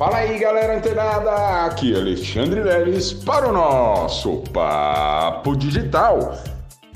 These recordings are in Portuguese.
Fala aí, galera antenada! Aqui é Alexandre Leles para o nosso Papo Digital.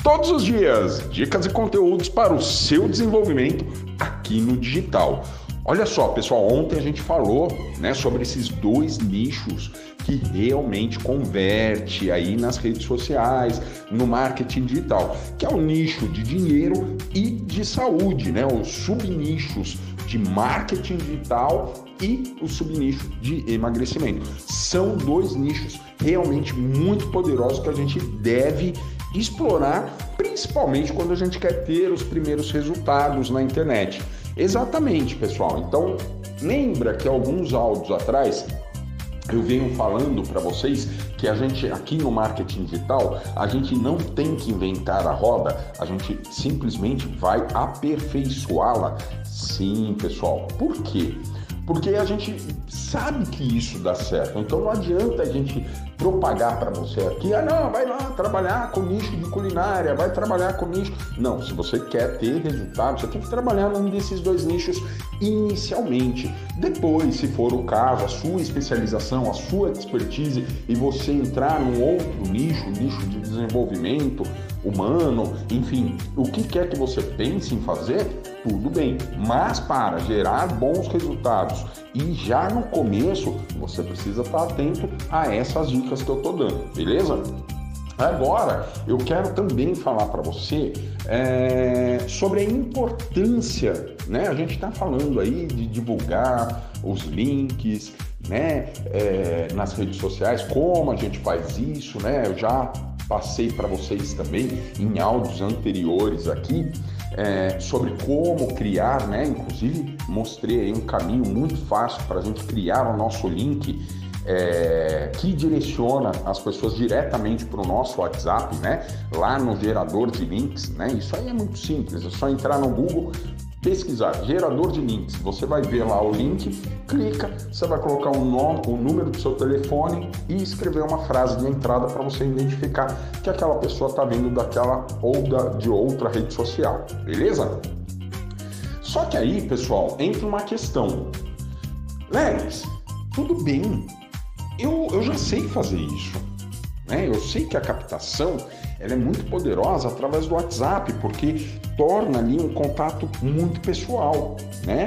Todos os dias, dicas e conteúdos para o seu desenvolvimento aqui no digital. Olha só, pessoal, ontem a gente falou, né, sobre esses dois nichos que realmente converte aí nas redes sociais, no marketing digital, que é o nicho de dinheiro e de saúde, né, os subnichos de marketing digital e o subnicho de emagrecimento. São dois nichos realmente muito poderosos que a gente deve explorar, principalmente quando a gente quer ter os primeiros resultados na internet. Exatamente, pessoal. Então, lembra que alguns áudios atrás eu venho falando para vocês que a gente aqui no marketing digital, a gente não tem que inventar a roda, a gente simplesmente vai aperfeiçoá-la. Sim, pessoal. Por quê? Porque a gente sabe que isso dá certo. Então não adianta a gente propagar para você aqui, ah não, vai lá trabalhar com nicho de culinária, vai trabalhar com nicho. Não, se você quer ter resultado, você tem que trabalhar num desses dois nichos inicialmente. Depois, se for o caso, a sua especialização, a sua expertise e você entrar num outro nicho, nicho de desenvolvimento humano, enfim, o que quer que você pense em fazer, tudo bem. Mas para gerar bons resultados e já no começo, você precisa estar atento a essas dicas que eu estou dando, beleza? Agora, eu quero também falar para você é, sobre a importância, né? A gente está falando aí de divulgar os links, né? É, nas redes sociais, como a gente faz isso, né? Eu já passei para vocês também em áudios anteriores aqui é, sobre como criar, né? Inclusive mostrei um caminho muito fácil para a gente criar o nosso link é, que direciona as pessoas diretamente para o nosso WhatsApp, né? Lá no gerador de links, né? Isso aí é muito simples, é só entrar no Google, pesquisar gerador de links, você vai ver lá o link, clica, você vai colocar o nome, o número do seu telefone e escrever uma frase de entrada para você identificar que aquela pessoa está vindo daquela ou da, de outra rede social, beleza? Só que aí, pessoal, entra uma questão. Legs, tudo bem, eu, eu já sei fazer isso. Né? Eu sei que a captação ela é muito poderosa através do WhatsApp, porque torna ali um contato muito pessoal, né?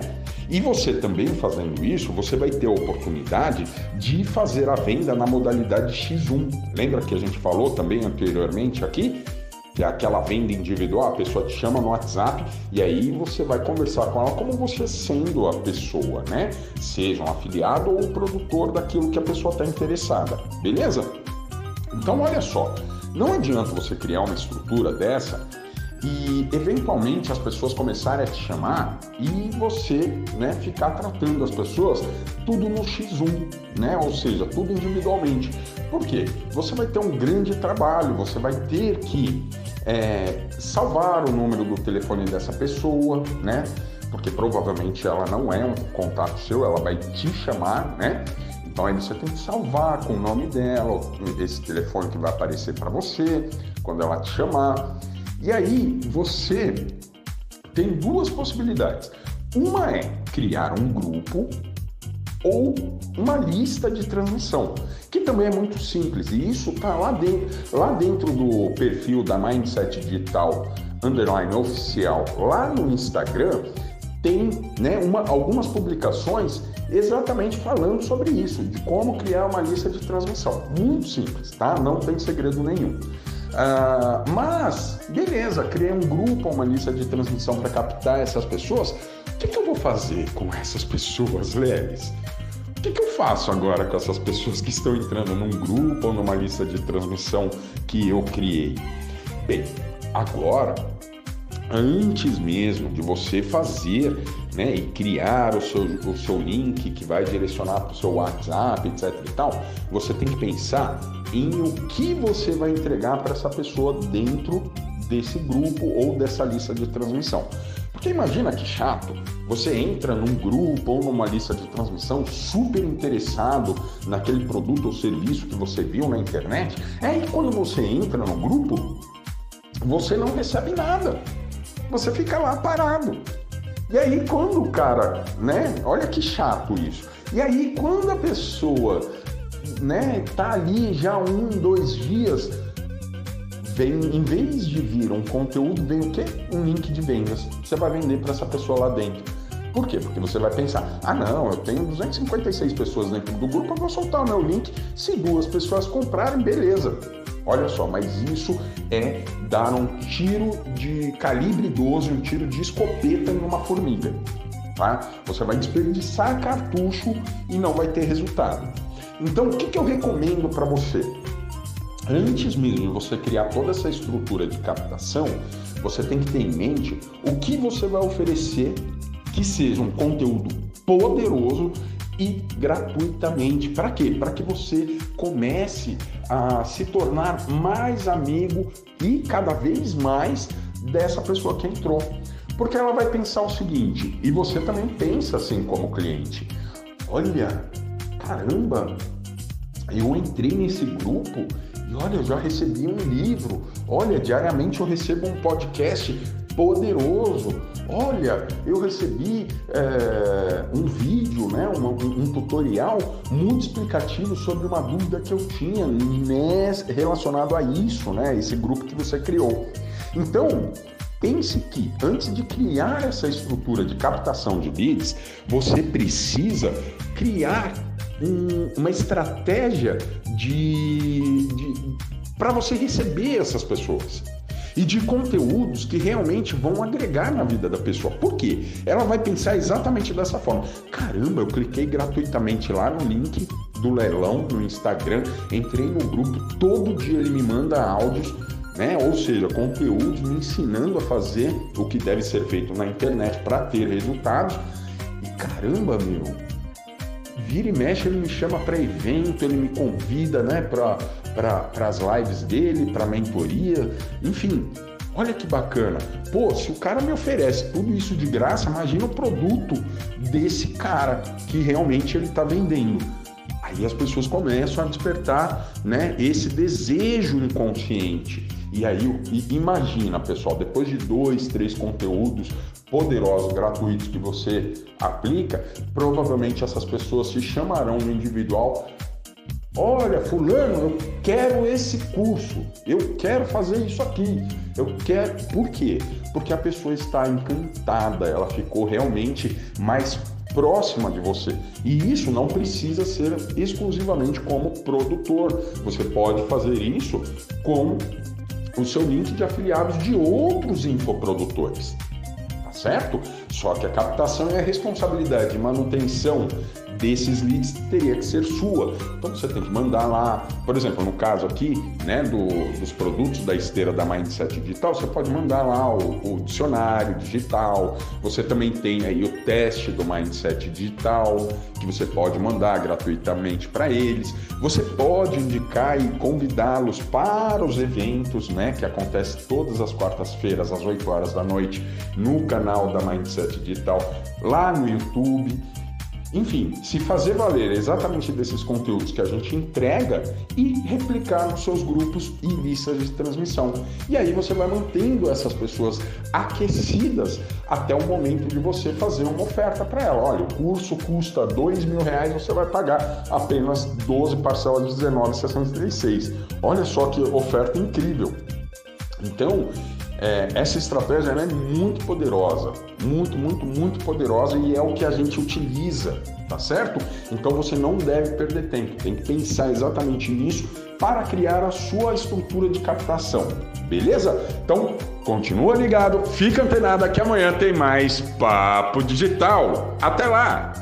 E você também fazendo isso, você vai ter a oportunidade de fazer a venda na modalidade X1. Lembra que a gente falou também anteriormente aqui? Que é aquela venda individual, a pessoa te chama no WhatsApp e aí você vai conversar com ela como você sendo a pessoa, né? Seja um afiliado ou o produtor daquilo que a pessoa está interessada, beleza? Então olha só, não adianta você criar uma estrutura dessa e eventualmente as pessoas começarem a te chamar e você né, ficar tratando as pessoas tudo no X1, né? ou seja, tudo individualmente. Por quê? Você vai ter um grande trabalho, você vai ter que é, salvar o número do telefone dessa pessoa, né? porque provavelmente ela não é um contato seu, ela vai te chamar, né? Então aí você tem que salvar com o nome dela, esse telefone que vai aparecer para você quando ela te chamar. E aí você tem duas possibilidades. Uma é criar um grupo ou uma lista de transmissão, que também é muito simples. E isso está lá dentro, lá dentro do perfil da Mindset Digital Underline Oficial, lá no Instagram, tem né, uma, algumas publicações exatamente falando sobre isso, de como criar uma lista de transmissão. Muito simples, tá? Não tem segredo nenhum. Uh, mas, beleza, criei um grupo, uma lista de transmissão para captar essas pessoas. O que, que, eu vou fazer com essas pessoas, Leves? O que, que eu faço agora com essas pessoas que estão entrando num grupo ou numa lista de transmissão que eu criei? Bem, agora antes mesmo de você fazer né, e criar o seu, o seu link que vai direcionar para o seu WhatsApp, etc e tal, você tem que pensar em o que você vai entregar para essa pessoa dentro desse grupo ou dessa lista de transmissão. Porque imagina que chato, você entra num grupo ou numa lista de transmissão super interessado naquele produto ou serviço que você viu na internet, e quando você entra no grupo, você não recebe nada você fica lá parado. E aí, quando o cara, né? Olha que chato isso. E aí, quando a pessoa né, tá ali já um, dois dias, vem, em vez de vir um conteúdo, vem o quê? Um link de vendas. Você vai vender para essa pessoa lá dentro. Por quê? Porque você vai pensar, ah não, eu tenho 256 pessoas dentro do grupo, eu vou soltar o meu link. Se duas pessoas comprarem, beleza. Olha só, mas isso é dar um tiro de calibre 12, um tiro de escopeta em uma formiga. Tá? Você vai desperdiçar cartucho e não vai ter resultado. Então, o que, que eu recomendo para você? Antes mesmo de você criar toda essa estrutura de captação, você tem que ter em mente o que você vai oferecer que seja um conteúdo poderoso e gratuitamente. Para quê? Para que você comece a se tornar mais amigo e cada vez mais dessa pessoa que entrou. Porque ela vai pensar o seguinte, e você também pensa assim como cliente: olha, caramba, eu entrei nesse grupo e olha, eu já recebi um livro, olha, diariamente eu recebo um podcast poderoso. Olha, eu recebi é, um vídeo, né, um, um, tutorial muito explicativo sobre uma dúvida que eu tinha nesse, relacionado a isso, né, esse grupo que você criou. Então, pense que antes de criar essa estrutura de captação de leads, você precisa criar um, uma estratégia de, de para você receber essas pessoas e de conteúdos que realmente vão agregar na vida da pessoa. Por quê? Ela vai pensar exatamente dessa forma. Caramba, eu cliquei gratuitamente lá no link do leilão no Instagram, entrei no grupo, todo dia ele me manda áudios né? Ou seja, conteúdos me ensinando a fazer o que deve ser feito na internet para ter resultados. E caramba, meu, vira e mexe ele me chama para evento, ele me convida, né, para para as lives dele, para mentoria, enfim. Olha que bacana. Pô, se o cara me oferece tudo isso de graça, imagina o produto desse cara que realmente ele está vendendo. Aí as pessoas começam a despertar, né, esse desejo inconsciente. E aí, imagina, pessoal, depois de dois, três conteúdos poderosos, gratuitos que você aplica, provavelmente essas pessoas se chamarão no individual Olha, fulano, eu quero esse curso, eu quero fazer isso aqui, eu quero. Por quê? Porque a pessoa está encantada, ela ficou realmente mais próxima de você. E isso não precisa ser exclusivamente como produtor. Você pode fazer isso com o seu link de afiliados de outros infoprodutores. Tá certo? Só que a captação é a responsabilidade de manutenção desses leads teria que ser sua. Então você tem que mandar lá, por exemplo, no caso aqui, né, do, dos produtos da esteira da Mindset Digital, você pode mandar lá o, o dicionário digital. Você também tem aí o teste do Mindset Digital, que você pode mandar gratuitamente para eles. Você pode indicar e convidá-los para os eventos, né, que acontece todas as quartas-feiras às 8 horas da noite no canal da Mindset Digital lá no YouTube. Enfim, se fazer valer exatamente desses conteúdos que a gente entrega e replicar nos seus grupos e listas de transmissão. E aí você vai mantendo essas pessoas aquecidas até o momento de você fazer uma oferta para ela. Olha, o curso custa dois mil reais, você vai pagar apenas 12 parcelas de R$19,66. Olha só que oferta incrível. Então, é, essa estratégia é muito poderosa, muito, muito, muito poderosa e é o que a gente utiliza, tá certo? Então você não deve perder tempo, tem que pensar exatamente nisso para criar a sua estrutura de captação, beleza? Então continua ligado, fica antenado que amanhã tem mais Papo Digital. Até lá!